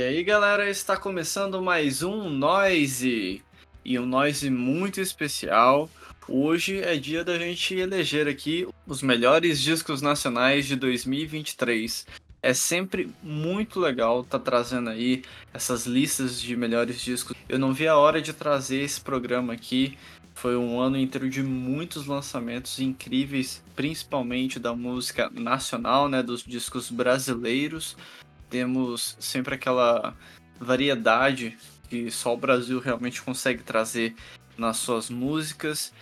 E aí, galera, está começando mais um Noise. E um Noise muito especial. Hoje é dia da gente eleger aqui os melhores discos nacionais de 2023. É sempre muito legal tá trazendo aí essas listas de melhores discos. Eu não vi a hora de trazer esse programa aqui. Foi um ano inteiro de muitos lançamentos incríveis, principalmente da música nacional, né, dos discos brasileiros temos sempre aquela variedade que só o Brasil realmente consegue trazer nas suas músicas.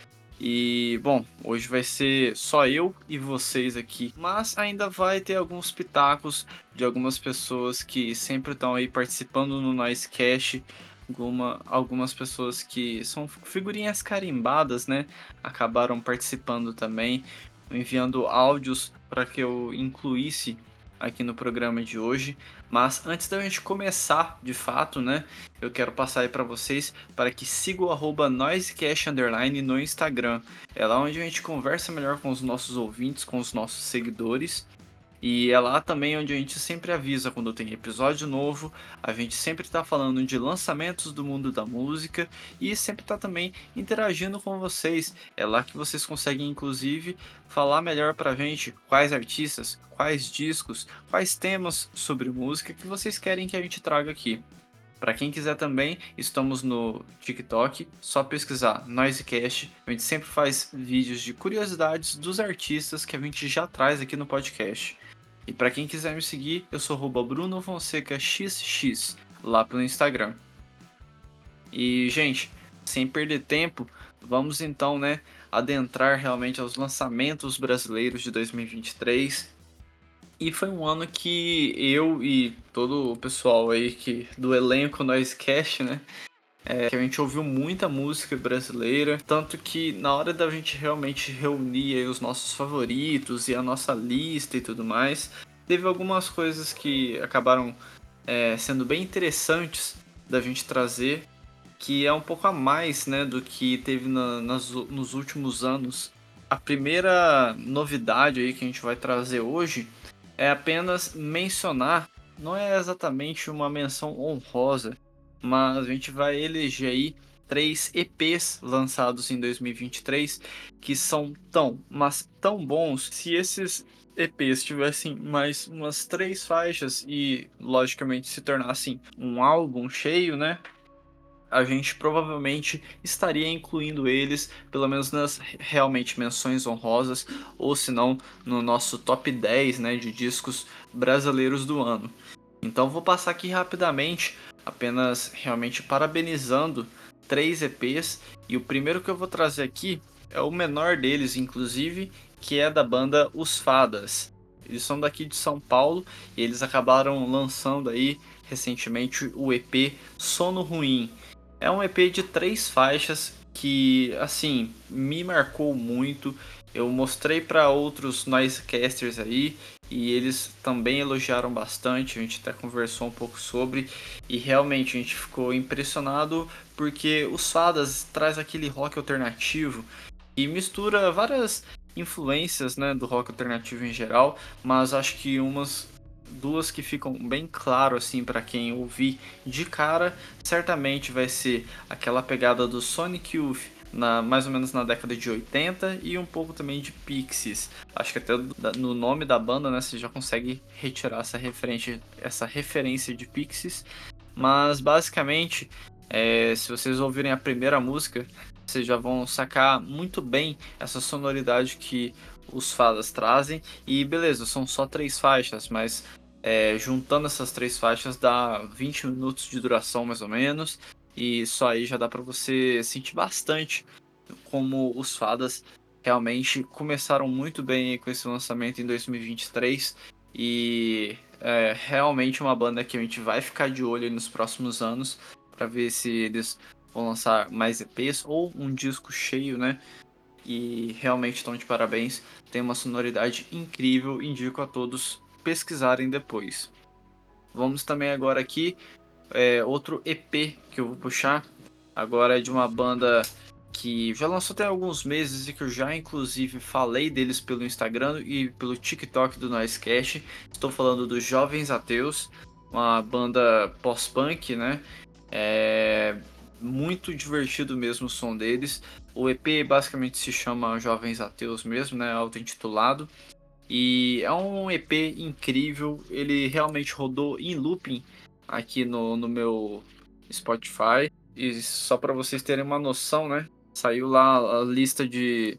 E bom, hoje vai ser só eu e vocês aqui, mas ainda vai ter alguns pitacos de algumas pessoas que sempre estão aí participando no Noise Cash, alguma, algumas pessoas que são figurinhas carimbadas, né? Acabaram participando também, enviando áudios para que eu incluísse aqui no programa de hoje. Mas antes da gente começar, de fato, né, eu quero passar aí para vocês para que sigam o arroba underline no Instagram. É lá onde a gente conversa melhor com os nossos ouvintes, com os nossos seguidores. E é lá também onde a gente sempre avisa quando tem episódio novo, a gente sempre está falando de lançamentos do mundo da música e sempre está também interagindo com vocês. É lá que vocês conseguem, inclusive, falar melhor para a gente quais artistas, quais discos, quais temas sobre música que vocês querem que a gente traga aqui. Para quem quiser também, estamos no TikTok, só pesquisar Noisecast. A gente sempre faz vídeos de curiosidades dos artistas que a gente já traz aqui no podcast. E para quem quiser me seguir, eu sou Bruno Fonseca XX lá pelo Instagram. E, gente, sem perder tempo, vamos então, né, adentrar realmente aos lançamentos brasileiros de 2023. E foi um ano que eu e todo o pessoal aí que do elenco Noisecast, né, é, que a gente ouviu muita música brasileira, tanto que na hora da gente realmente reunir os nossos favoritos e a nossa lista e tudo mais, teve algumas coisas que acabaram é, sendo bem interessantes da gente trazer, que é um pouco a mais né, do que teve na, nas, nos últimos anos. A primeira novidade aí que a gente vai trazer hoje é apenas mencionar, não é exatamente uma menção honrosa, mas a gente vai eleger aí três EPs lançados em 2023 que são tão, mas tão bons. Se esses EPs tivessem mais umas três faixas e, logicamente, se tornassem um álbum cheio, né? A gente provavelmente estaria incluindo eles, pelo menos nas realmente menções honrosas, ou se não, no nosso top 10 né, de discos brasileiros do ano. Então vou passar aqui rapidamente apenas realmente parabenizando três EPs e o primeiro que eu vou trazer aqui é o menor deles, inclusive, que é da banda Os Fadas. Eles são daqui de São Paulo e eles acabaram lançando aí recentemente o EP Sono Ruim. É um EP de três faixas que, assim, me marcou muito. Eu mostrei para outros noisecasters aí e eles também elogiaram bastante. A gente até conversou um pouco sobre e realmente a gente ficou impressionado porque os Fadas traz aquele rock alternativo e mistura várias influências né, do rock alternativo em geral, mas acho que umas duas que ficam bem claro assim para quem ouvir de cara, certamente vai ser aquela pegada do Sonic Youth na, mais ou menos na década de 80 e um pouco também de Pixies. Acho que até no nome da banda, né, você já consegue retirar essa referência, essa referência de Pixies. Mas basicamente, é, se vocês ouvirem a primeira música, vocês já vão sacar muito bem essa sonoridade que os fadas trazem. E beleza, são só três faixas, mas é, juntando essas três faixas dá 20 minutos de duração mais ou menos. E só aí já dá para você sentir bastante como os fadas realmente começaram muito bem com esse lançamento em 2023 e é realmente uma banda que a gente vai ficar de olho nos próximos anos para ver se eles vão lançar mais EPs ou um disco cheio, né? E realmente estão de parabéns, tem uma sonoridade incrível, indico a todos pesquisarem depois. Vamos também agora aqui é, outro EP que eu vou puxar agora é de uma banda que já lançou tem alguns meses e que eu já inclusive falei deles pelo Instagram e pelo TikTok do Noisecast. Estou falando dos Jovens Ateus. uma banda pós-punk, né? É muito divertido mesmo o som deles. O EP basicamente se chama Jovens Ateus mesmo, né? Auto-intitulado. E é um EP incrível. Ele realmente rodou em looping aqui no, no meu Spotify. E só para vocês terem uma noção, né? Saiu lá a lista de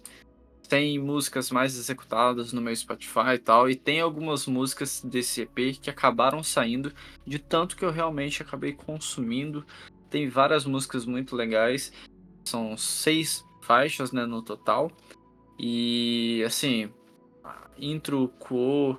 100 músicas mais executadas no meu Spotify e tal. E tem algumas músicas desse EP que acabaram saindo de tanto que eu realmente acabei consumindo. Tem várias músicas muito legais. São seis faixas né, no total. E assim, intro, co,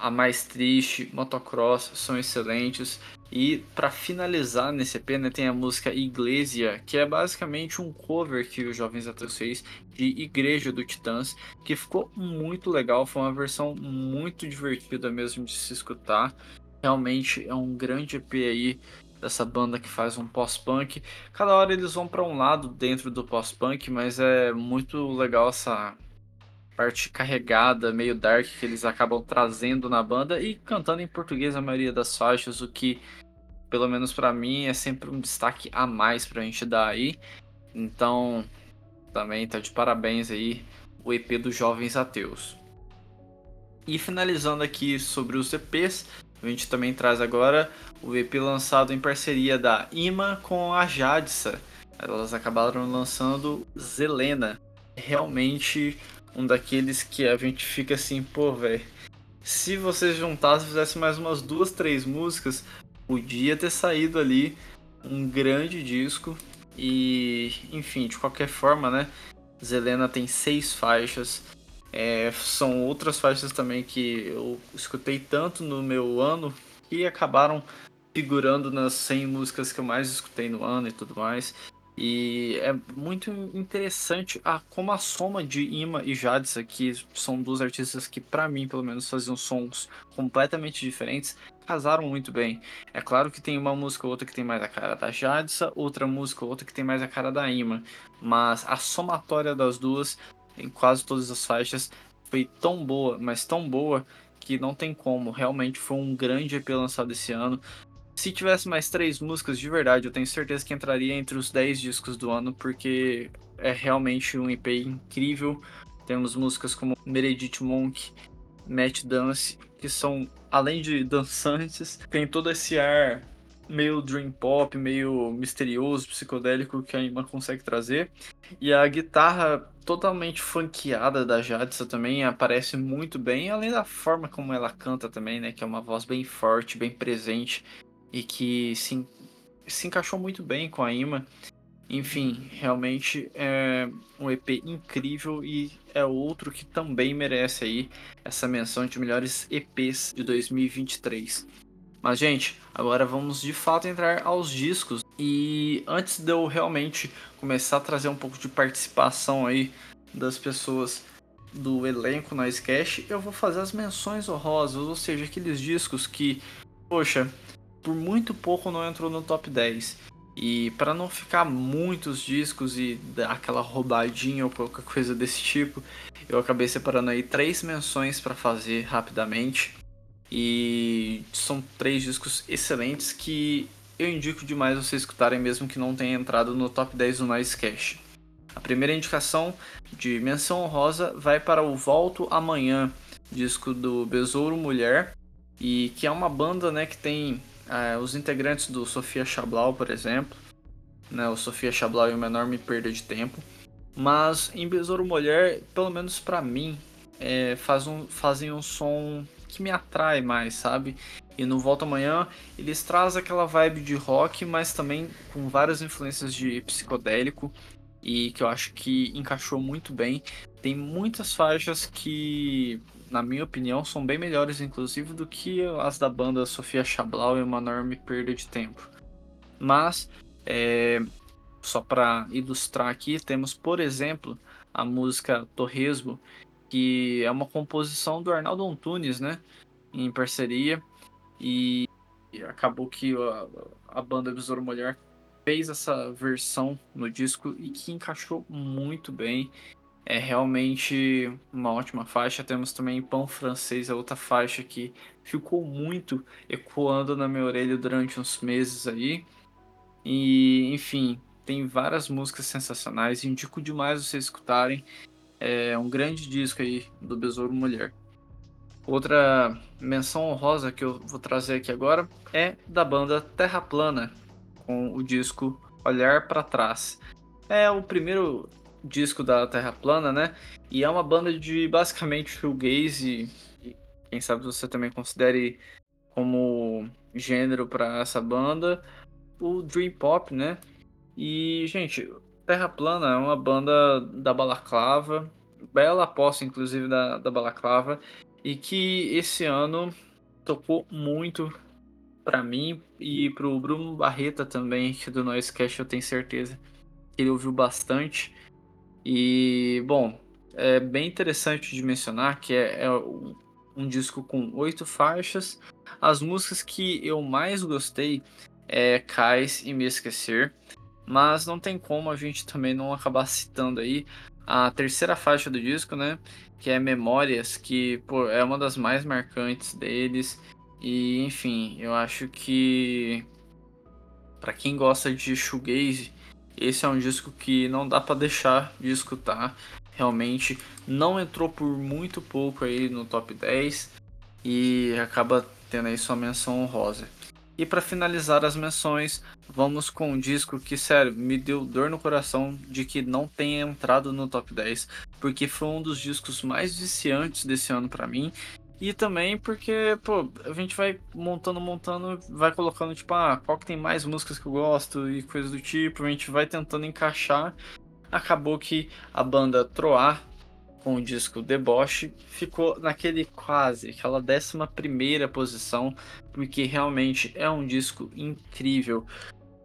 a mais triste, motocross são excelentes. E para finalizar nesse EP, né, tem a música Iglesia, que é basicamente um cover que os Jovens Ateus fez de Igreja do Titãs, que ficou muito legal, foi uma versão muito divertida mesmo de se escutar. Realmente é um grande EP aí dessa banda que faz um pós-punk. Cada hora eles vão para um lado dentro do pós-punk, mas é muito legal essa parte carregada, meio dark que eles acabam trazendo na banda e cantando em português a maioria das faixas, o que pelo menos para mim é sempre um destaque a mais pra gente dar aí. Então, também tá de parabéns aí o EP dos Jovens Ateus. E finalizando aqui sobre os EPs, a gente também traz agora o EP lançado em parceria da Ima com a Jadsa. Elas acabaram lançando Zelena. Realmente um daqueles que a gente fica assim, pô, velho. Se vocês juntassem e fizessem mais umas duas, três músicas, podia ter saído ali um grande disco. E, enfim, de qualquer forma, né? Zelena tem seis faixas. É, são outras faixas também que eu escutei tanto no meu ano que acabaram figurando nas 100 músicas que eu mais escutei no ano e tudo mais. E é muito interessante a, como a soma de Ima e Jadis aqui são duas artistas que, para mim, pelo menos, faziam sons completamente diferentes, casaram muito bem. É claro que tem uma música ou outra que tem mais a cara da Jadissa, outra música ou outra que tem mais a cara da Ima, mas a somatória das duas, em quase todas as faixas, foi tão boa, mas tão boa, que não tem como. Realmente foi um grande EP lançado esse ano. Se tivesse mais três músicas de verdade, eu tenho certeza que entraria entre os 10 discos do ano, porque é realmente um EP incrível. Temos músicas como Meredith Monk, Match Dance, que são, além de dançantes, tem todo esse ar meio dream pop, meio misterioso, psicodélico que a Iman consegue trazer. E a guitarra totalmente funkeada da Jadissa também aparece muito bem, além da forma como ela canta também, né, que é uma voz bem forte, bem presente e que se, se encaixou muito bem com a Ima. Enfim, realmente é um EP incrível e é outro que também merece aí essa menção de melhores EPs de 2023. Mas, gente, agora vamos de fato entrar aos discos. E antes de eu realmente começar a trazer um pouco de participação aí das pessoas do elenco na Sketch, eu vou fazer as menções honrosas, ou seja, aqueles discos que, poxa, por muito pouco não entrou no top 10. E para não ficar muitos discos e dar aquela roubadinha ou qualquer coisa desse tipo, eu acabei separando aí três menções para fazer rapidamente. E são três discos excelentes que eu indico demais vocês escutarem mesmo que não tenha entrado no top 10 do Noise Cash. A primeira indicação de menção honrosa vai para o Volto Amanhã, disco do Besouro Mulher, e que é uma banda né, que tem é, os integrantes do Sofia Chablau, por exemplo, né, o Sofia Chablau é uma enorme perda de tempo, mas em Besouro Mulher, pelo menos para mim, é, faz um, fazem um som que me atrai mais, sabe? E no Volta Amanhã eles trazem aquela vibe de rock, mas também com várias influências de psicodélico e que eu acho que encaixou muito bem. Tem muitas faixas que na minha opinião, são bem melhores, inclusive, do que as da banda Sofia Chablau e uma enorme perda de tempo. Mas, é, só para ilustrar aqui, temos, por exemplo, a música Torresmo, que é uma composição do Arnaldo Antunes, né, em parceria, e acabou que a, a banda Besouro Mulher fez essa versão no disco e que encaixou muito bem é realmente uma ótima faixa. Temos também Pão Francês, a outra faixa que ficou muito ecoando na minha orelha durante uns meses aí. E, enfim, tem várias músicas sensacionais. Indico demais vocês escutarem. É um grande disco aí do Besouro Mulher. Outra menção honrosa que eu vou trazer aqui agora é da banda Terra Plana, com o disco Olhar para Trás. É o primeiro disco da Terra Plana, né? E é uma banda de basicamente shoegaze e quem sabe você também considere como gênero para essa banda o Dream Pop, né? E, gente, Terra Plana é uma banda da Balaclava, bela aposta inclusive da, da Balaclava, e que esse ano tocou muito para mim e pro Bruno Barreta também, que do Noise Cash eu tenho certeza que ele ouviu bastante. E, bom, é bem interessante de mencionar que é, é um, disco com oito faixas. As músicas que eu mais gostei é Cais e Me Esquecer, mas não tem como a gente também não acabar citando aí a terceira faixa do disco, né? Que é Memórias, que pô, é uma das mais marcantes deles. E, enfim, eu acho que para quem gosta de shoegaze, esse é um disco que não dá para deixar de escutar. Realmente não entrou por muito pouco aí no top 10 e acaba tendo aí sua menção honrosa. E para finalizar as menções, vamos com um disco que, sério, me deu dor no coração de que não tenha entrado no top 10, porque foi um dos discos mais viciantes desse ano para mim e também porque, pô, a gente vai montando, montando, vai colocando, tipo, ah, qual que tem mais músicas que eu gosto e coisas do tipo, a gente vai tentando encaixar. Acabou que a banda Troar, com o disco Deboche, ficou naquele quase, aquela décima primeira posição, porque realmente é um disco incrível.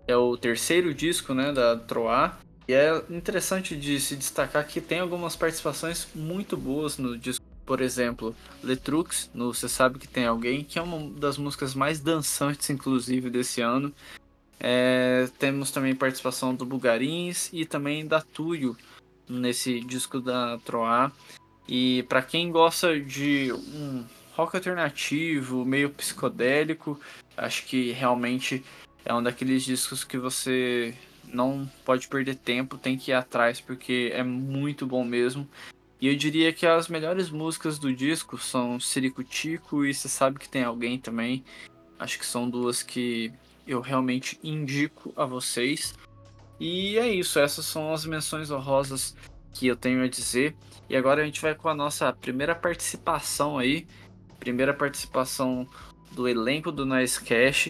É o terceiro disco, né, da Troar, e é interessante de se destacar que tem algumas participações muito boas no disco por exemplo, Letrux, no Você Sabe Que Tem Alguém, que é uma das músicas mais dançantes, inclusive, desse ano. É, temos também participação do Bugarins e também da Túlio nesse disco da Troá. E para quem gosta de um rock alternativo, meio psicodélico, acho que realmente é um daqueles discos que você não pode perder tempo, tem que ir atrás porque é muito bom mesmo. E eu diria que as melhores músicas do disco são Siricutico e Você Sabe Que Tem Alguém também. Acho que são duas que eu realmente indico a vocês. E é isso, essas são as menções honrosas que eu tenho a dizer. E agora a gente vai com a nossa primeira participação aí. Primeira participação do elenco do Nice Cash.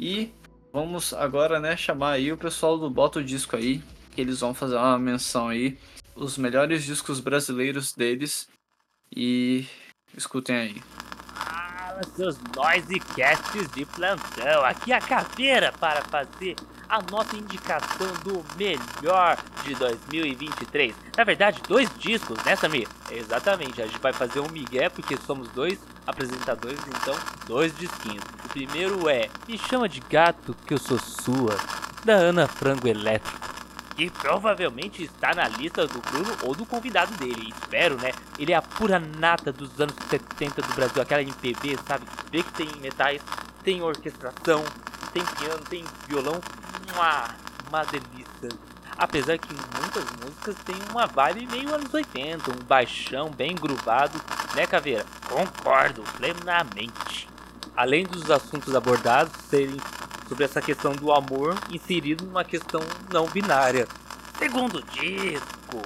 E vamos agora, né, chamar aí o pessoal do Bota o Disco aí. Que eles vão fazer uma menção aí os melhores discos brasileiros deles e escutem aí. Fala, seus noise casts de plantão. Aqui é a caveira para fazer a nossa indicação do melhor de 2023. Na verdade, dois discos, né, Samir? Exatamente, a gente vai fazer um migué porque somos dois apresentadores, então dois disquinhos. O primeiro é Me Chama de Gato Que Eu Sou Sua, da Ana Frango Elétrico que provavelmente está na lista do Bruno ou do convidado dele. Espero, né? Ele é a pura nata dos anos 70 do Brasil, aquela MPB, sabe? Vê que tem metais, tem orquestração, tem piano, tem violão. Uma, uma delícia. Apesar que muitas músicas têm uma vibe meio anos 80, um baixão bem gruvado, né, Caveira? Concordo plenamente. Além dos assuntos abordados serem sobre essa questão do amor inserido numa questão não binária. Segundo disco,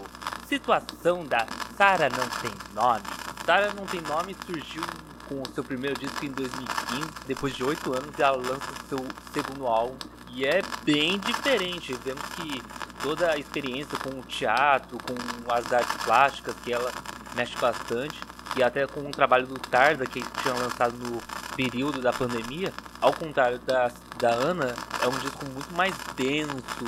situação da Sara não tem nome. Sara não tem nome surgiu com o seu primeiro disco em 2015, depois de oito anos ela lança seu segundo álbum e é bem diferente. Vemos que toda a experiência com o teatro, com as artes plásticas que ela mexe bastante e até com o trabalho do Tarda que tinha lançado no período da pandemia, ao contrário da, da Ana, é um disco muito mais denso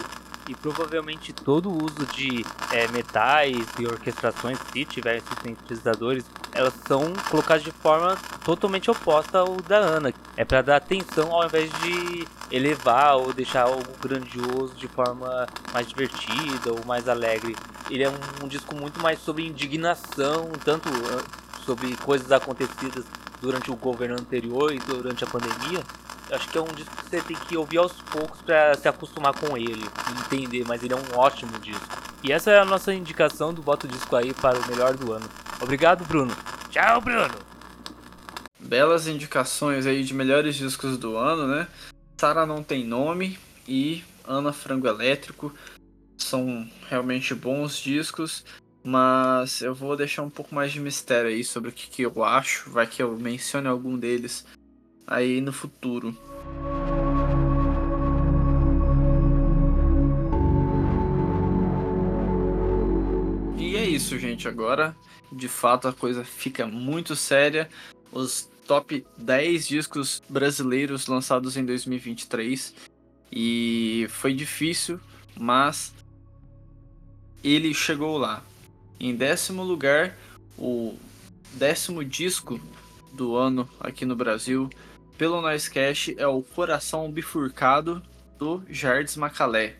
e provavelmente todo o uso de é, metais e orquestrações, se tiver sintetizadores, elas são colocadas de forma totalmente oposta ao da Ana. É para dar atenção ao invés de elevar ou deixar algo grandioso de forma mais divertida ou mais alegre. ele é um, um disco muito mais sobre indignação, tanto uh, sobre coisas acontecidas durante o governo anterior e durante a pandemia. Acho que é um disco que você tem que ouvir aos poucos para se acostumar com ele, entender, mas ele é um ótimo disco. E essa é a nossa indicação do Voto Disco aí para o melhor do ano. Obrigado, Bruno. Tchau, Bruno. Belas indicações aí de melhores discos do ano, né? Sara não tem nome e Ana Frango Elétrico são realmente bons discos, mas eu vou deixar um pouco mais de mistério aí sobre o que, que eu acho, vai que eu mencione algum deles aí no futuro. E é isso, gente. Agora, de fato, a coisa fica muito séria. Os top 10 discos brasileiros lançados em 2023. E foi difícil, mas ele chegou lá. Em décimo lugar, o décimo disco do ano aqui no Brasil, pelo Noisecast, é o Coração Bifurcado do Jardes Macalé.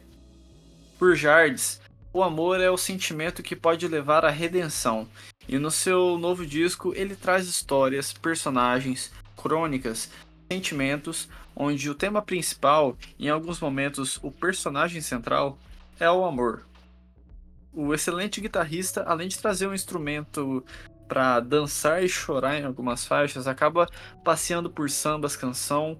Por Jardes, o amor é o sentimento que pode levar à redenção, e no seu novo disco ele traz histórias, personagens, crônicas, sentimentos, onde o tema principal, em alguns momentos o personagem central, é o amor. O excelente guitarrista, além de trazer um instrumento para dançar e chorar em algumas faixas, acaba passeando por sambas, canção,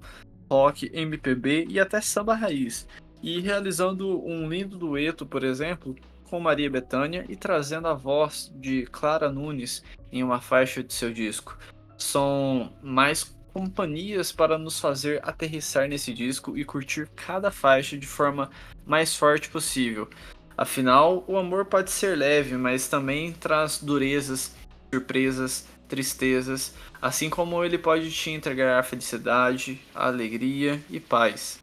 rock, MPB e até samba raiz, e realizando um lindo dueto, por exemplo, com Maria Bethânia e trazendo a voz de Clara Nunes em uma faixa de seu disco. São mais companhias para nos fazer aterrissar nesse disco e curtir cada faixa de forma mais forte possível. Afinal, o amor pode ser leve, mas também traz durezas, surpresas, tristezas, assim como ele pode te entregar a felicidade, a alegria e paz.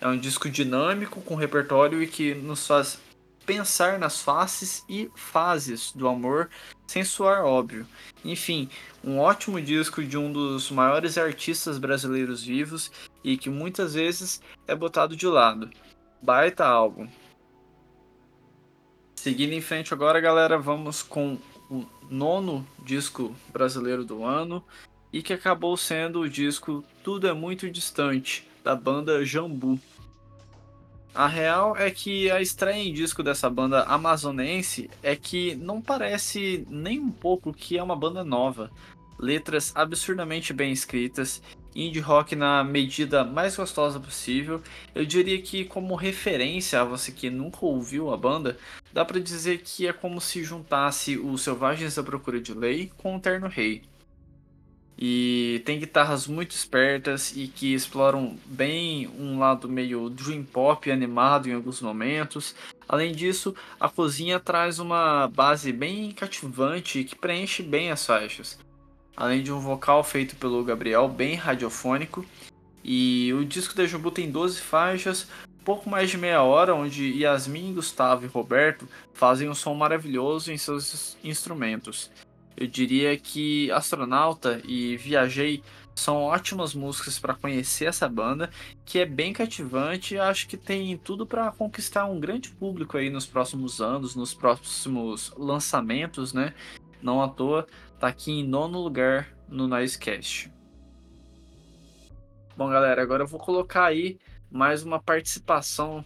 É um disco dinâmico com repertório e que nos faz pensar nas faces e fases do amor sem soar óbvio. Enfim, um ótimo disco de um dos maiores artistas brasileiros vivos e que muitas vezes é botado de lado. Baita álbum. Seguindo em frente agora, galera, vamos com o nono disco brasileiro do ano e que acabou sendo o disco Tudo é Muito Distante, da banda Jambu. A real é que a estreia em disco dessa banda amazonense é que não parece nem um pouco que é uma banda nova. Letras absurdamente bem escritas, indie rock na medida mais gostosa possível. Eu diria que, como referência a você que nunca ouviu a banda, dá para dizer que é como se juntasse os Selvagens da Procura de Lei com o Terno Rei. E tem guitarras muito espertas e que exploram bem um lado meio dream pop animado em alguns momentos. Além disso, a cozinha traz uma base bem cativante que preenche bem as faixas. Além de um vocal feito pelo Gabriel bem radiofônico. E o disco da Jumbo tem 12 faixas, pouco mais de meia hora, onde Yasmin, Gustavo e Roberto fazem um som maravilhoso em seus instrumentos. Eu diria que Astronauta e Viajei são ótimas músicas para conhecer essa banda, que é bem cativante e acho que tem tudo para conquistar um grande público aí nos próximos anos, nos próximos lançamentos, né? Não à toa, tá aqui em nono lugar no Noisecast. Bom, galera, agora eu vou colocar aí mais uma participação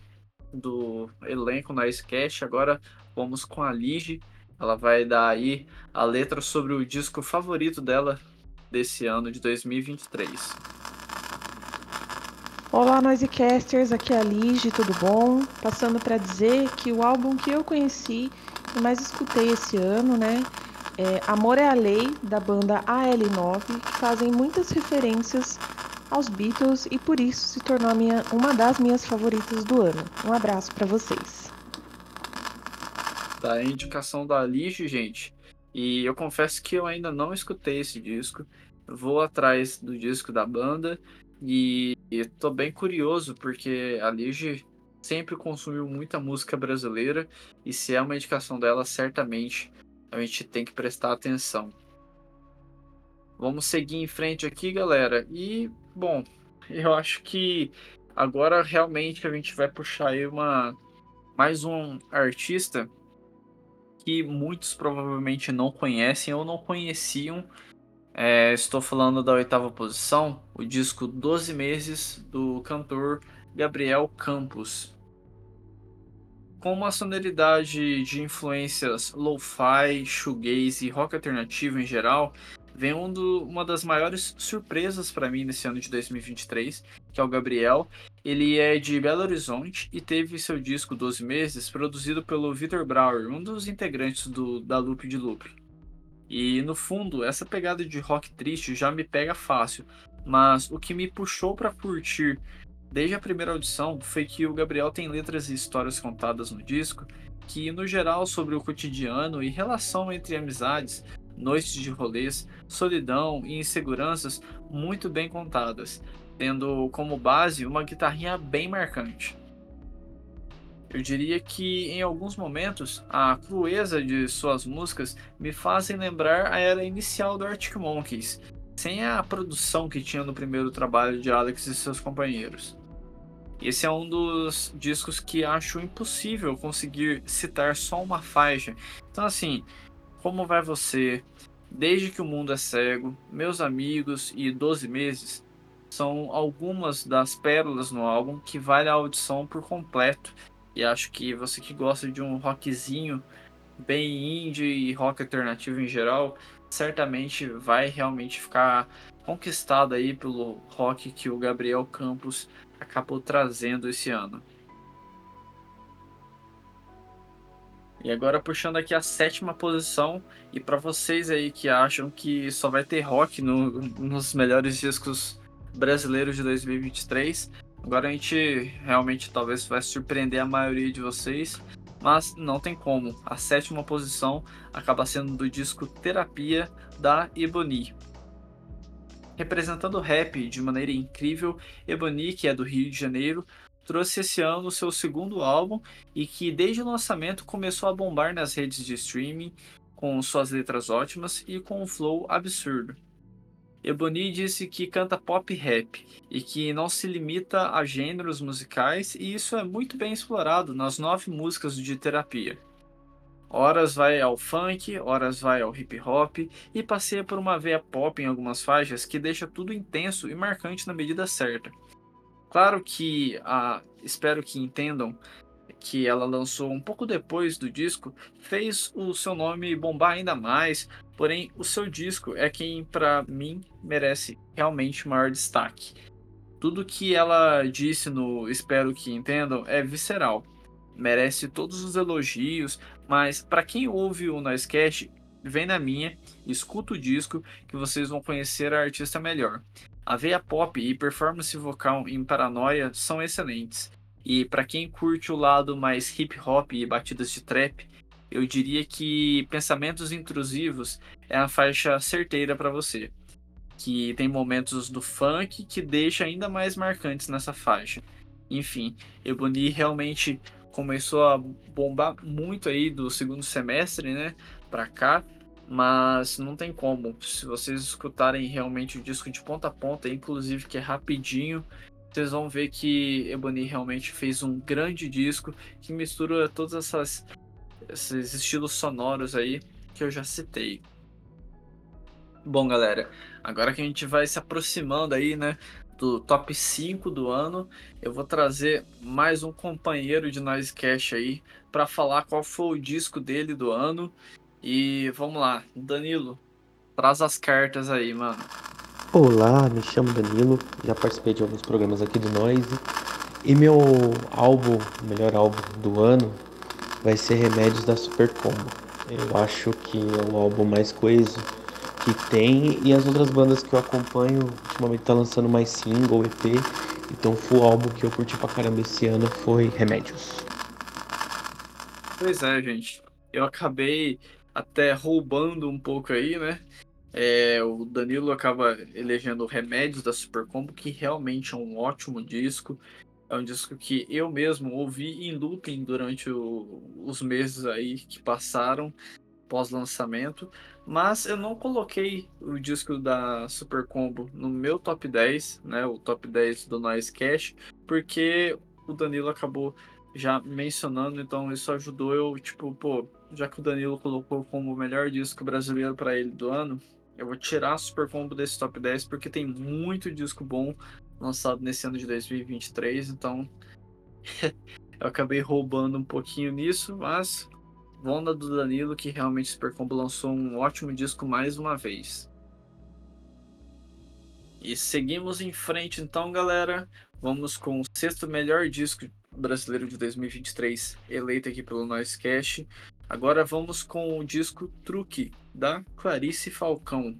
do elenco Noisecast. Agora vamos com a Lige ela vai dar aí a letra sobre o disco favorito dela desse ano de 2023. Olá, Noisecasters, aqui é a Lige, tudo bom? Passando para dizer que o álbum que eu conheci e mais escutei esse ano, né, é Amor é a Lei, da banda AL9, que fazem muitas referências aos Beatles e por isso se tornou minha, uma das minhas favoritas do ano. Um abraço para vocês da indicação da Lige, gente. E eu confesso que eu ainda não escutei esse disco. Vou atrás do disco da banda e estou bem curioso porque a Lige sempre consumiu muita música brasileira e se é uma indicação dela, certamente a gente tem que prestar atenção. Vamos seguir em frente aqui, galera. E, bom, eu acho que agora realmente a gente vai puxar aí uma mais um artista que muitos provavelmente não conhecem ou não conheciam. É, estou falando da oitava posição, o disco 12 Meses do cantor Gabriel Campos. Com uma sonoridade de influências lo-fi, shoegaze e rock alternativo em geral, vem um do, uma das maiores surpresas para mim nesse ano de 2023, que é o Gabriel. Ele é de Belo Horizonte e teve seu disco 12 Meses produzido pelo Vitor Brauer, um dos integrantes do, da Loop de Loop. E no fundo, essa pegada de rock triste já me pega fácil, mas o que me puxou para curtir desde a primeira audição foi que o Gabriel tem letras e histórias contadas no disco que, no geral, sobre o cotidiano e relação entre amizades, noites de rolês, solidão e inseguranças muito bem contadas, tendo como base uma guitarrinha bem marcante. Eu diria que em alguns momentos a crueza de suas músicas me fazem lembrar a era inicial do Arctic Monkeys, sem a produção que tinha no primeiro trabalho de Alex e seus companheiros. Esse é um dos discos que acho impossível conseguir citar só uma faixa. Então assim, como vai você? Desde que o mundo é cego, meus amigos e 12 meses são algumas das pérolas no álbum que vale a audição por completo. E acho que você que gosta de um rockzinho bem indie e rock alternativo em geral, certamente vai realmente ficar conquistado aí pelo rock que o Gabriel Campos acabou trazendo esse ano. E agora puxando aqui a sétima posição, e para vocês aí que acham que só vai ter rock no, nos melhores discos brasileiros de 2023, agora a gente realmente talvez vai surpreender a maioria de vocês, mas não tem como. A sétima posição acaba sendo do disco Terapia da Ebony. Representando o rap de maneira incrível, Ebony, que é do Rio de Janeiro, trouxe esse ano seu segundo álbum e que desde o lançamento começou a bombar nas redes de streaming com suas letras ótimas e com um flow absurdo. Ebony disse que canta pop rap e que não se limita a gêneros musicais, e isso é muito bem explorado nas nove músicas de terapia. Horas vai ao funk, horas vai ao hip hop e passeia por uma veia pop em algumas faixas que deixa tudo intenso e marcante na medida certa. Claro que a, espero que entendam que ela lançou um pouco depois do disco, fez o seu nome bombar ainda mais, porém o seu disco é quem para mim merece realmente maior destaque. Tudo que ela disse no Espero que entendam é visceral. Merece todos os elogios, mas para quem ouve o Noisecast, vem na minha, escuta o disco que vocês vão conhecer a artista melhor. A veia pop e performance vocal em Paranoia são excelentes. E para quem curte o lado mais hip hop e batidas de trap, eu diria que Pensamentos Intrusivos é a faixa certeira para você. Que tem momentos do funk que deixa ainda mais marcantes nessa faixa. Enfim, Ebony realmente começou a bombar muito aí do segundo semestre, né, para cá mas não tem como. Se vocês escutarem realmente o disco de ponta a ponta, inclusive que é rapidinho, vocês vão ver que Ebony realmente fez um grande disco que mistura todos essas, esses estilos sonoros aí que eu já citei. Bom, galera, agora que a gente vai se aproximando aí, né, do top 5 do ano, eu vou trazer mais um companheiro de Noise Cash aí para falar qual foi o disco dele do ano e vamos lá, Danilo, traz as cartas aí, mano. Olá, me chamo Danilo, já participei de alguns programas aqui do Noise. E meu álbum, melhor álbum do ano, vai ser Remédios da Super Combo. Eu acho que é o álbum mais coeso que tem e as outras bandas que eu acompanho ultimamente tá lançando mais single, EP. Então o álbum que eu curti pra caramba esse ano foi Remédios. Pois é, gente. Eu acabei até roubando um pouco aí, né? É, o Danilo acaba elegendo Remédios da Super Combo, que realmente é um ótimo disco. É um disco que eu mesmo ouvi em looping durante o, os meses aí que passaram pós-lançamento, mas eu não coloquei o disco da Super Combo no meu top 10, né, o top 10 do Noise Cash, porque o Danilo acabou já mencionando, então isso ajudou eu, tipo, pô, já que o Danilo colocou como o melhor disco brasileiro para ele do ano, eu vou tirar Super Combo desse top 10 porque tem muito disco bom lançado nesse ano de 2023, então eu acabei roubando um pouquinho nisso, mas Vonda do Danilo, que realmente Super Combo lançou um ótimo disco mais uma vez. E seguimos em frente então, galera. Vamos com o sexto melhor disco brasileiro de 2023, eleito aqui pelo Noisecast. Agora vamos com o disco Truque, da Clarice Falcão.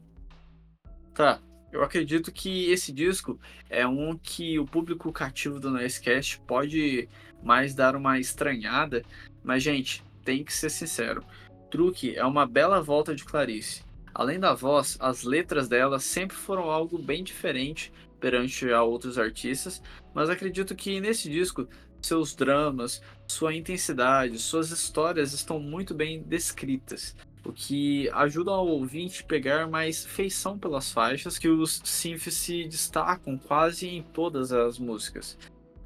Tá, eu acredito que esse disco é um que o público cativo do Noisecast pode mais dar uma estranhada, mas, gente, tem que ser sincero. Truque é uma bela volta de Clarice. Além da voz, as letras dela sempre foram algo bem diferente perante a outros artistas, mas acredito que nesse disco seus dramas, sua intensidade, suas histórias estão muito bem descritas, o que ajuda ao ouvinte pegar mais feição pelas faixas que os synths se destacam quase em todas as músicas.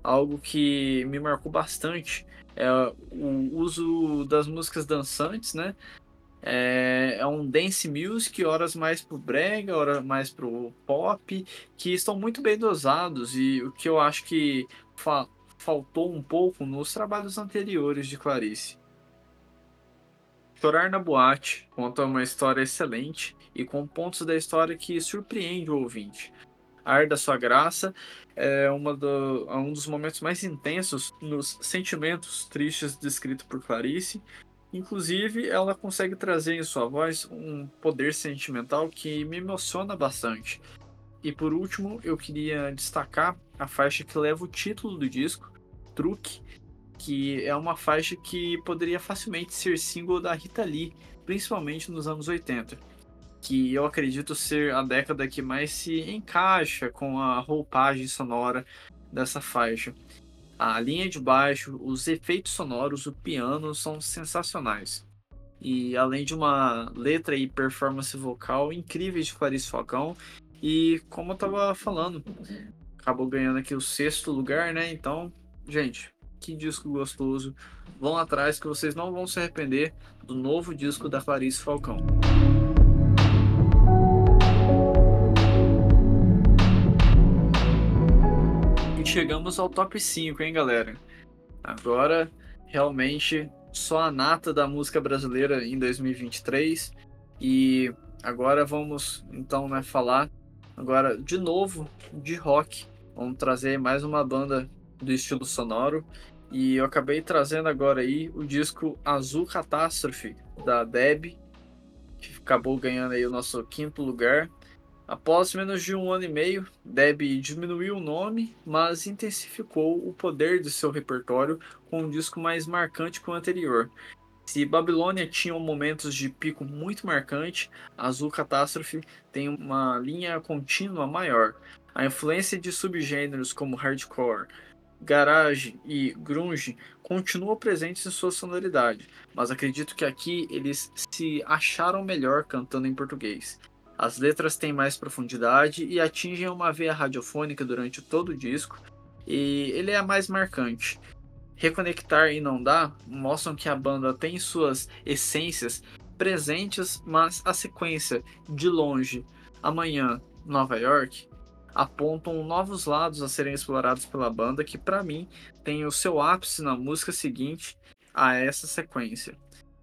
Algo que me marcou bastante é o uso das músicas dançantes, né? É, é, um dance music, horas mais pro brega, horas mais pro pop, que estão muito bem dosados e o que eu acho que faltou um pouco nos trabalhos anteriores de Clarice. Chorar na Boate conta uma história excelente e com pontos da história que surpreende o ouvinte. Ar da Sua Graça é, do, é um dos momentos mais intensos nos sentimentos tristes descritos por Clarice Inclusive, ela consegue trazer em sua voz um poder sentimental que me emociona bastante. E por último, eu queria destacar a faixa que leva o título do disco, Truque, que é uma faixa que poderia facilmente ser single da Rita Lee, principalmente nos anos 80, que eu acredito ser a década que mais se encaixa com a roupagem sonora dessa faixa. A linha de baixo, os efeitos sonoros, o piano são sensacionais. E além de uma letra e performance vocal incríveis de Clarice Falcão, e como eu tava falando, acabou ganhando aqui o sexto lugar, né? Então, gente, que disco gostoso. Vão atrás que vocês não vão se arrepender do novo disco da Clarice Falcão. chegamos ao top 5, hein, galera? Agora, realmente, só a nata da música brasileira em 2023. E agora vamos, então, né, falar agora de novo de rock. Vamos trazer mais uma banda do estilo sonoro. E eu acabei trazendo agora aí o disco Azul Catástrofe, da Deb, que acabou ganhando aí o nosso quinto lugar. Após menos de um ano e meio, Deb diminuiu o nome, mas intensificou o poder de seu repertório com um disco mais marcante que o anterior. Se Babilônia tinha momentos de pico muito marcante, Azul Catástrofe tem uma linha contínua maior. A influência de subgêneros como hardcore, garage e grunge continuam presentes em sua sonoridade, mas acredito que aqui eles se acharam melhor cantando em português. As letras têm mais profundidade e atingem uma veia radiofônica durante todo o disco, e ele é mais marcante. Reconectar e Não Dá mostram que a banda tem suas essências presentes, mas a sequência De Longe, Amanhã, Nova York apontam novos lados a serem explorados pela banda que, para mim, tem o seu ápice na música seguinte a essa sequência.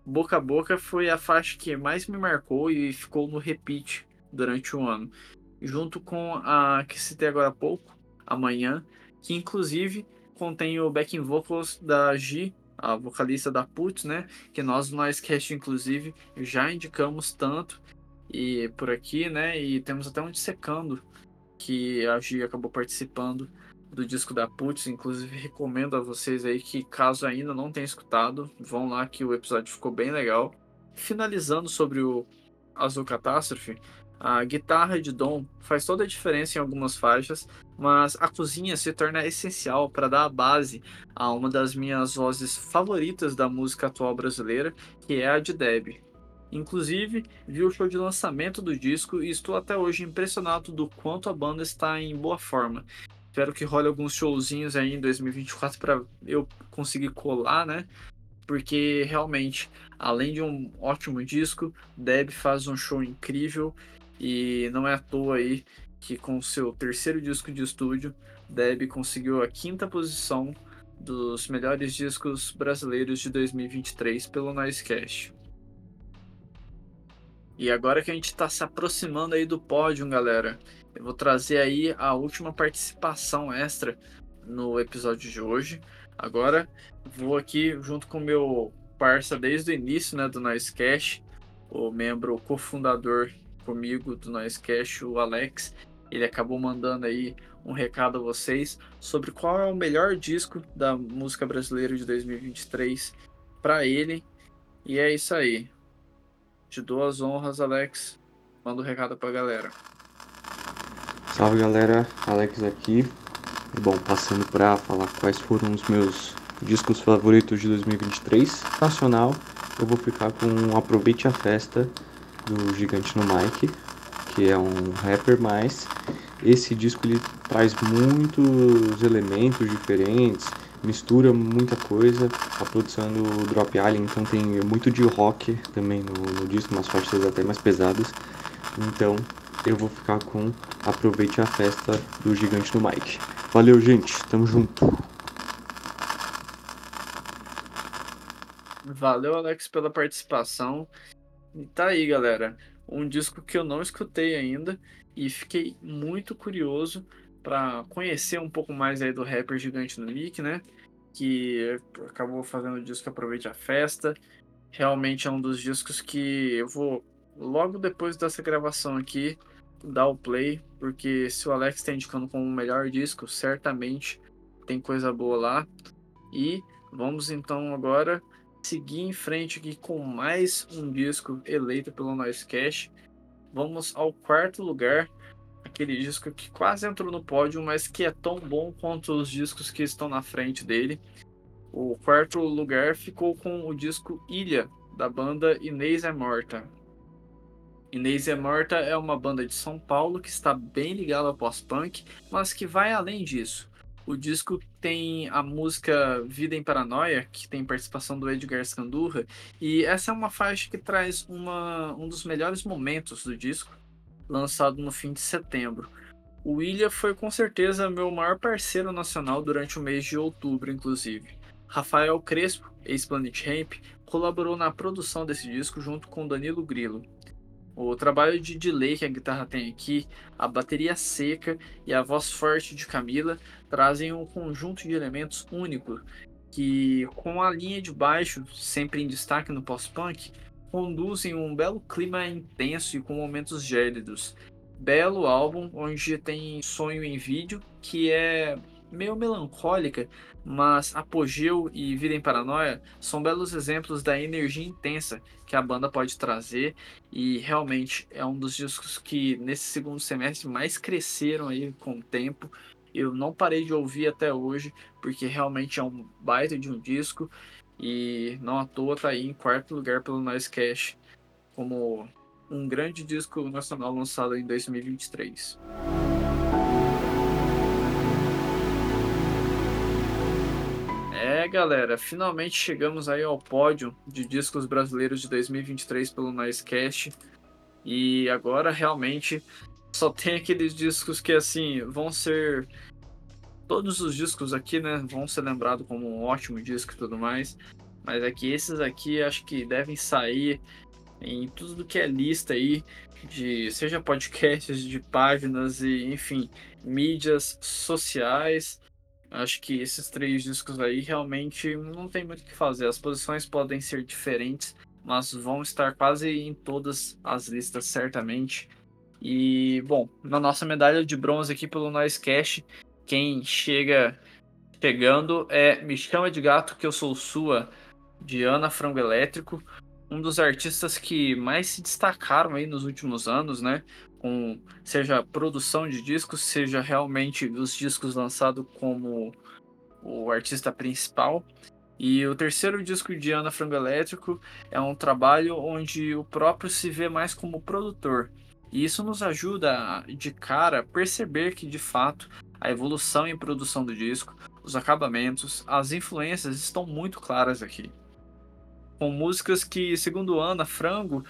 Boca a Boca foi a faixa que mais me marcou e ficou no repeat durante o ano, junto com a que citei agora há pouco, Amanhã, que inclusive contém o backing vocals da G, a vocalista da Putz, né? Que nós no Noisecast, inclusive, já indicamos tanto e por aqui, né? E temos até um dissecando que a G acabou participando do disco da Putz, inclusive recomendo a vocês aí que caso ainda não tenham escutado, vão lá que o episódio ficou bem legal. Finalizando sobre o Azul Catástrofe, a guitarra de Dom faz toda a diferença em algumas faixas, mas a cozinha se torna essencial para dar a base a uma das minhas vozes favoritas da música atual brasileira, que é a de Deb. Inclusive, vi o show de lançamento do disco e estou até hoje impressionado do quanto a banda está em boa forma. Espero que role alguns showzinhos aí em 2024 para eu conseguir colar, né? porque realmente, além de um ótimo disco, Deb faz um show incrível e não é à toa aí que com seu terceiro disco de estúdio, Deb conseguiu a quinta posição dos melhores discos brasileiros de 2023 pelo Noisecast. E agora que a gente está se aproximando aí do pódio, galera, eu vou trazer aí a última participação extra no episódio de hoje. Agora vou aqui junto com meu parça desde o início né, do Noisecast, o membro cofundador comigo do Noisecast, o Alex. Ele acabou mandando aí um recado a vocês sobre qual é o melhor disco da música brasileira de 2023 para ele. E é isso aí. Te dou as honras, Alex. Manda o um recado pra galera. Salve galera, Alex aqui. Bom, passando para falar quais foram os meus discos favoritos de 2023. Nacional, eu vou ficar com Aproveite a Festa do Gigante no Mike, que é um rapper, mas esse disco ele traz muitos elementos diferentes, mistura muita coisa. A produção do Drop Alien, então tem muito de rock também no, no disco, umas faixas até mais pesadas. Então eu vou ficar com Aproveite a Festa do Gigante no Mike. Valeu, gente. Tamo junto. Valeu, Alex, pela participação. E tá aí, galera. Um disco que eu não escutei ainda e fiquei muito curioso para conhecer um pouco mais aí do rapper Gigante no Nick, né? Que acabou fazendo o disco Aproveite a Festa. Realmente é um dos discos que eu vou, logo depois dessa gravação aqui, dar o play, porque se o Alex está indicando como o melhor disco, certamente tem coisa boa lá. E vamos então agora seguir em frente aqui com mais um disco eleito pelo Noise Cash. Vamos ao quarto lugar, aquele disco que quase entrou no pódio, mas que é tão bom quanto os discos que estão na frente dele. O quarto lugar ficou com o disco Ilha, da banda Inês é Morta. Inês é Morta é uma banda de São Paulo que está bem ligada ao pós-punk, mas que vai além disso. O disco tem a música Vida em Paranoia, que tem participação do Edgar Scandurra, e essa é uma faixa que traz uma, um dos melhores momentos do disco, lançado no fim de setembro. O William foi com certeza meu maior parceiro nacional durante o mês de outubro, inclusive. Rafael Crespo, ex-Planet Ramp, colaborou na produção desse disco junto com Danilo Grilo. O trabalho de delay que a guitarra tem aqui, a bateria seca e a voz forte de Camila trazem um conjunto de elementos único que, com a linha de baixo sempre em destaque no pós-punk, conduzem um belo clima intenso e com momentos gélidos. Belo álbum onde tem sonho em vídeo que é meio melancólica, mas Apogeu e Vida em Paranoia são belos exemplos da energia intensa que a banda pode trazer e realmente é um dos discos que nesse segundo semestre mais cresceram aí com o tempo. Eu não parei de ouvir até hoje porque realmente é um baita de um disco e não à toa tá aí em quarto lugar pelo Noise Cash como um grande disco nacional lançado em 2023. É, galera, finalmente chegamos aí ao pódio de discos brasileiros de 2023 pelo Noisecast. E agora realmente só tem aqueles discos que assim vão ser todos os discos aqui, né, vão ser lembrados como um ótimo disco e tudo mais. Mas é que esses aqui acho que devem sair em tudo que é lista aí de seja podcasts, de páginas e enfim, mídias sociais Acho que esses três discos aí realmente não tem muito o que fazer. As posições podem ser diferentes, mas vão estar quase em todas as listas, certamente. E, bom, na nossa medalha de bronze aqui pelo Noise Cash, quem chega chegando é Me Chama de Gato, que eu sou sua, de Ana Frango Elétrico. Um dos artistas que mais se destacaram aí nos últimos anos, né? com seja produção de discos, seja realmente os discos lançados como o artista principal. E o terceiro disco de Ana Frango Elétrico é um trabalho onde o próprio se vê mais como produtor. E isso nos ajuda de cara a perceber que de fato a evolução em produção do disco, os acabamentos, as influências estão muito claras aqui. com músicas que, segundo Ana Frango,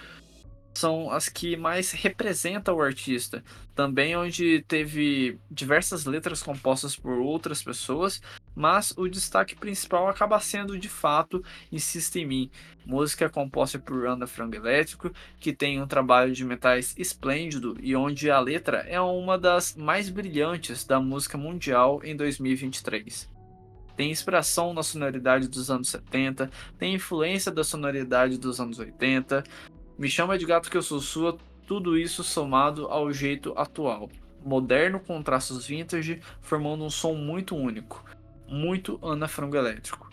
são as que mais representam o artista. Também onde teve diversas letras compostas por outras pessoas, mas o destaque principal acaba sendo de fato Insista em Mim, música composta por Ana Frango Elétrico, que tem um trabalho de metais esplêndido e onde a letra é uma das mais brilhantes da música mundial em 2023 tem inspiração na sonoridade dos anos 70, tem influência da sonoridade dos anos 80, me chama de gato que eu sou sua, tudo isso somado ao jeito atual. Moderno com traços vintage, formando um som muito único. Muito Ana Frango Elétrico.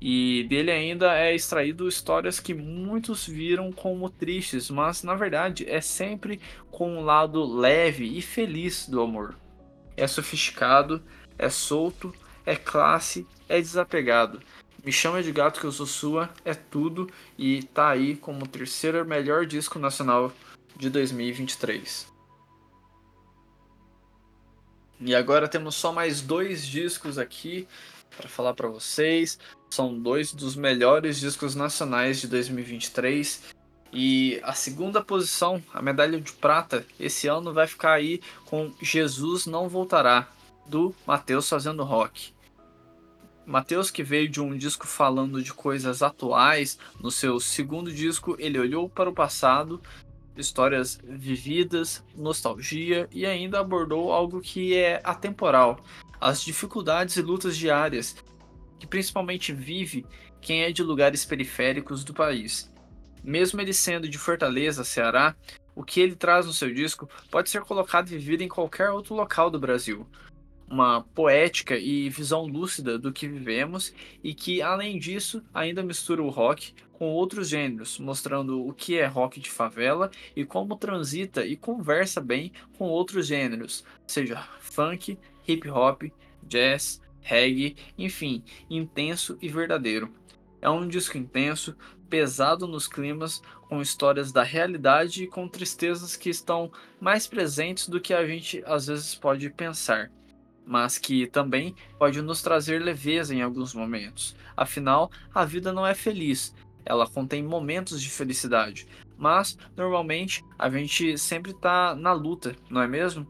E dele ainda é extraído histórias que muitos viram como tristes, mas na verdade é sempre com um lado leve e feliz do amor. É sofisticado, é solto, é classe, é desapegado. Me chama de gato que eu sou sua, é tudo e tá aí como o terceiro melhor disco nacional de 2023. E agora temos só mais dois discos aqui para falar para vocês. São dois dos melhores discos nacionais de 2023. E a segunda posição, a medalha de prata, esse ano vai ficar aí com Jesus Não Voltará, do Matheus Fazendo Rock. Matheus, que veio de um disco falando de coisas atuais, no seu segundo disco ele olhou para o passado, histórias vividas, nostalgia e ainda abordou algo que é atemporal, as dificuldades e lutas diárias que principalmente vive quem é de lugares periféricos do país. Mesmo ele sendo de Fortaleza, Ceará, o que ele traz no seu disco pode ser colocado e vivido em qualquer outro local do Brasil uma poética e visão lúcida do que vivemos e que, além disso, ainda mistura o rock com outros gêneros, mostrando o que é rock de favela e como transita e conversa bem com outros gêneros, seja funk, hip hop, jazz, reggae, enfim, intenso e verdadeiro. É um disco intenso, pesado nos climas, com histórias da realidade e com tristezas que estão mais presentes do que a gente às vezes pode pensar mas que também pode nos trazer leveza em alguns momentos. Afinal, a vida não é feliz, ela contém momentos de felicidade, mas normalmente a gente sempre está na luta, não é mesmo?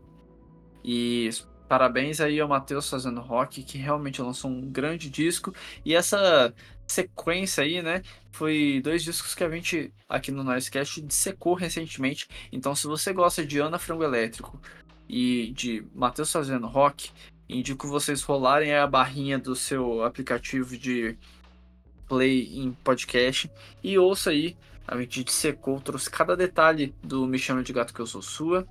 E parabéns aí ao Matheus fazendo rock, que realmente lançou um grande disco, e essa sequência aí, né? Foi dois discos que a gente aqui no Noisecast dissecou recentemente. Então, se você gosta de Ana Frango Elétrico, e de Matheus fazendo rock, indico vocês rolarem a barrinha do seu aplicativo de play em podcast e ouça aí. A gente dissecou, trouxe cada detalhe do Me Chama de Gato Que Eu Sou Sua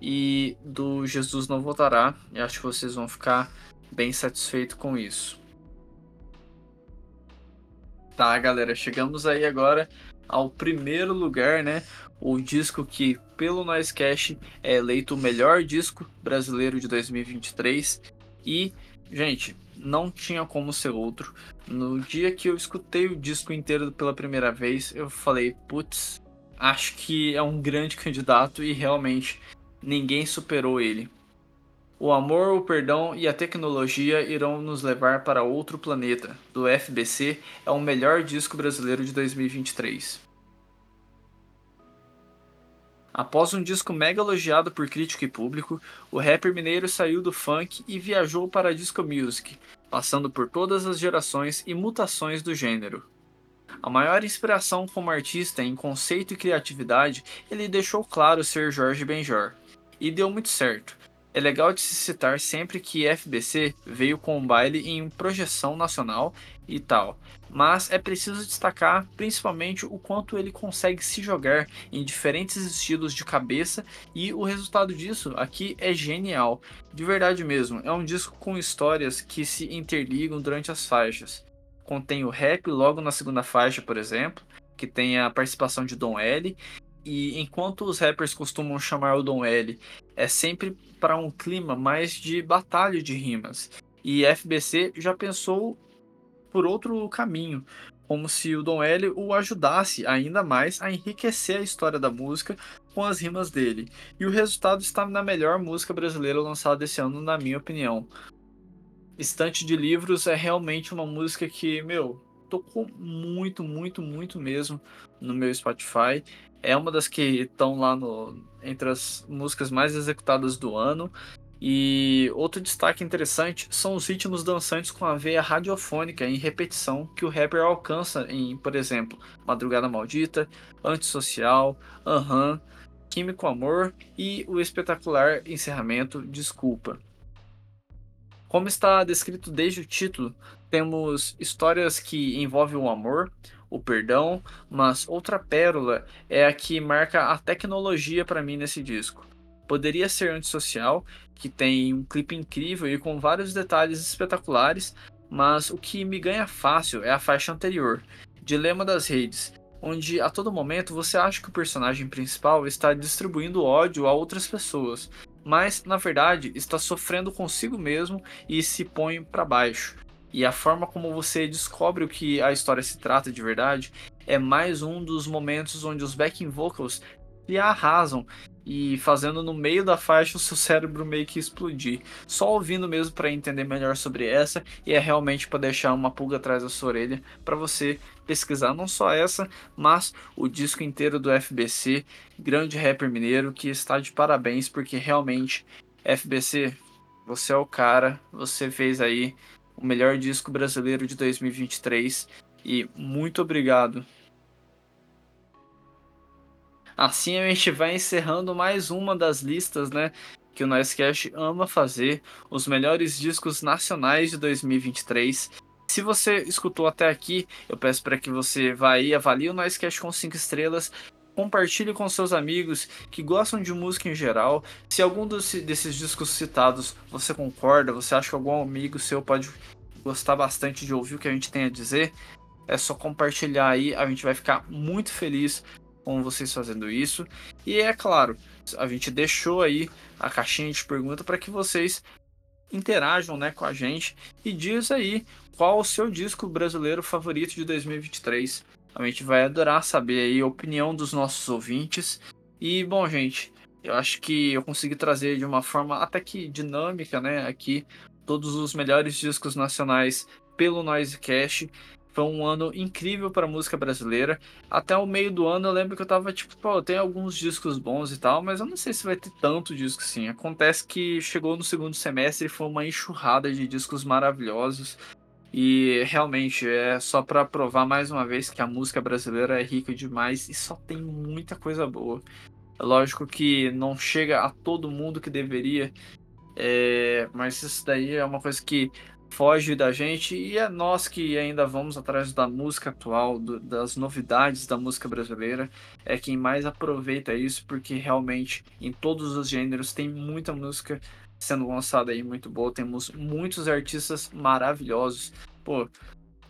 e do Jesus Não Voltará. E acho que vocês vão ficar bem satisfeitos com isso. Tá, galera, chegamos aí agora ao primeiro lugar, né? O disco que, pelo Noisecast, é eleito o melhor disco brasileiro de 2023. E, gente, não tinha como ser outro. No dia que eu escutei o disco inteiro pela primeira vez, eu falei, putz, acho que é um grande candidato e realmente ninguém superou ele. O amor, o perdão e a tecnologia irão nos levar para outro planeta. Do FBC é o melhor disco brasileiro de 2023. Após um disco mega elogiado por crítico e público, o rapper mineiro saiu do funk e viajou para a disco music, passando por todas as gerações e mutações do gênero. A maior inspiração como artista em conceito e criatividade, ele deixou claro ser Jorge Benjor. E deu muito certo. É legal de se citar sempre que FBC veio com um baile em projeção nacional e tal, mas é preciso destacar principalmente o quanto ele consegue se jogar em diferentes estilos de cabeça e o resultado disso aqui é genial, de verdade mesmo. É um disco com histórias que se interligam durante as faixas. Contém o rap logo na segunda faixa, por exemplo, que tem a participação de Dom L, e enquanto os rappers costumam chamar o Dom L, é sempre para um clima mais de batalha de rimas. E FBC já pensou por outro caminho, como se o Dom L o ajudasse ainda mais a enriquecer a história da música com as rimas dele. E o resultado está na melhor música brasileira lançada esse ano, na minha opinião. Estante de Livros é realmente uma música que, meu, tocou muito, muito, muito mesmo no meu Spotify. É uma das que estão lá no, entre as músicas mais executadas do ano. E outro destaque interessante são os ritmos dançantes com a veia radiofônica em repetição que o rapper alcança em, por exemplo, Madrugada Maldita, Antissocial, Aham, Químico Amor e o espetacular encerramento Desculpa. Como está descrito desde o título, temos histórias que envolvem o amor, o perdão, mas outra pérola é a que marca a tecnologia para mim nesse disco. Poderia ser antissocial, que tem um clipe incrível e com vários detalhes espetaculares, mas o que me ganha fácil é a faixa anterior, Dilema das Redes, onde a todo momento você acha que o personagem principal está distribuindo ódio a outras pessoas, mas na verdade está sofrendo consigo mesmo e se põe para baixo. E a forma como você descobre o que a história se trata de verdade é mais um dos momentos onde os backing vocals se arrasam e fazendo no meio da faixa o seu cérebro meio que explodir. Só ouvindo mesmo para entender melhor sobre essa e é realmente para deixar uma pulga atrás da sua orelha para você pesquisar não só essa, mas o disco inteiro do FBC, grande rapper mineiro que está de parabéns porque realmente FBC, você é o cara, você fez aí o melhor disco brasileiro de 2023 e muito obrigado. Assim a gente vai encerrando mais uma das listas, né, que o Noisecast ama fazer, os melhores discos nacionais de 2023. Se você escutou até aqui, eu peço para que você vá aí, avalie o Noisecast com 5 estrelas, compartilhe com seus amigos que gostam de música em geral. Se algum dos, desses discos citados você concorda, você acha que algum amigo seu pode gostar bastante de ouvir o que a gente tem a dizer, é só compartilhar aí, a gente vai ficar muito feliz com vocês fazendo isso. E é claro, a gente deixou aí a caixinha de pergunta para que vocês interajam né, com a gente e diz aí qual o seu disco brasileiro favorito de 2023. A gente vai adorar saber a opinião dos nossos ouvintes. E bom, gente, eu acho que eu consegui trazer de uma forma até que dinâmica, né, aqui todos os melhores discos nacionais pelo Noisecast. Foi um ano incrível para a música brasileira. Até o meio do ano eu lembro que eu tava tipo, pô, tem alguns discos bons e tal, mas eu não sei se vai ter tanto disco assim. Acontece que chegou no segundo semestre e foi uma enxurrada de discos maravilhosos. E realmente é só para provar mais uma vez que a música brasileira é rica demais e só tem muita coisa boa. É lógico que não chega a todo mundo que deveria, é, mas isso daí é uma coisa que foge da gente e é nós que ainda vamos atrás da música atual, do, das novidades da música brasileira, é quem mais aproveita isso, porque realmente em todos os gêneros tem muita música sendo lançada aí muito boa, temos muitos artistas maravilhosos. Pô,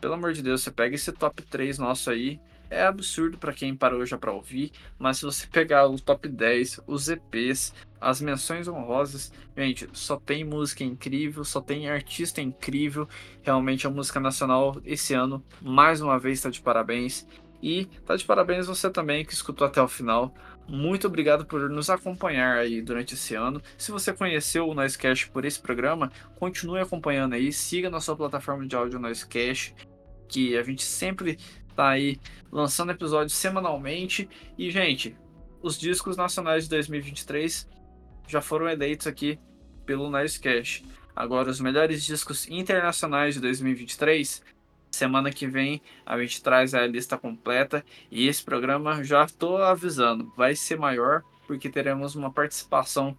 pelo amor de Deus, você pega esse top 3 nosso aí, é absurdo para quem parou já para ouvir, mas se você pegar o top 10, os EPs, as menções honrosas, gente, só tem música incrível, só tem artista incrível. Realmente a música nacional esse ano, mais uma vez, está de parabéns. E tá de parabéns você também que escutou até o final. Muito obrigado por nos acompanhar aí durante esse ano. Se você conheceu o Noisecast por esse programa, continue acompanhando aí, siga na sua plataforma de áudio Noisecast, que a gente sempre tá aí lançando episódios semanalmente. E, gente, os discos nacionais de 2023 já foram eleitos aqui pelo Nicecast. Agora, os melhores discos internacionais de 2023, semana que vem a gente traz a lista completa. E esse programa, já estou avisando, vai ser maior, porque teremos uma participação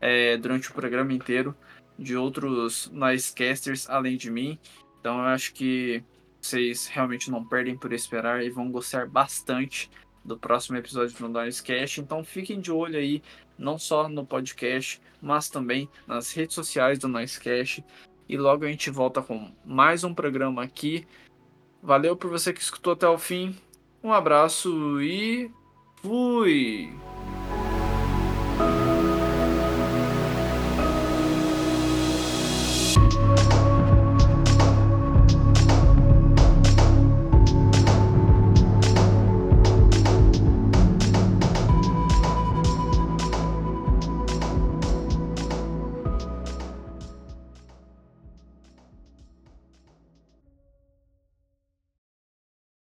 é, durante o programa inteiro de outros Nicecasters além de mim. Então, eu acho que vocês realmente não perdem por esperar e vão gostar bastante do próximo episódio do Noisecast. Então fiquem de olho aí, não só no podcast, mas também nas redes sociais do Noisecast. E logo a gente volta com mais um programa aqui. Valeu por você que escutou até o fim. Um abraço e fui!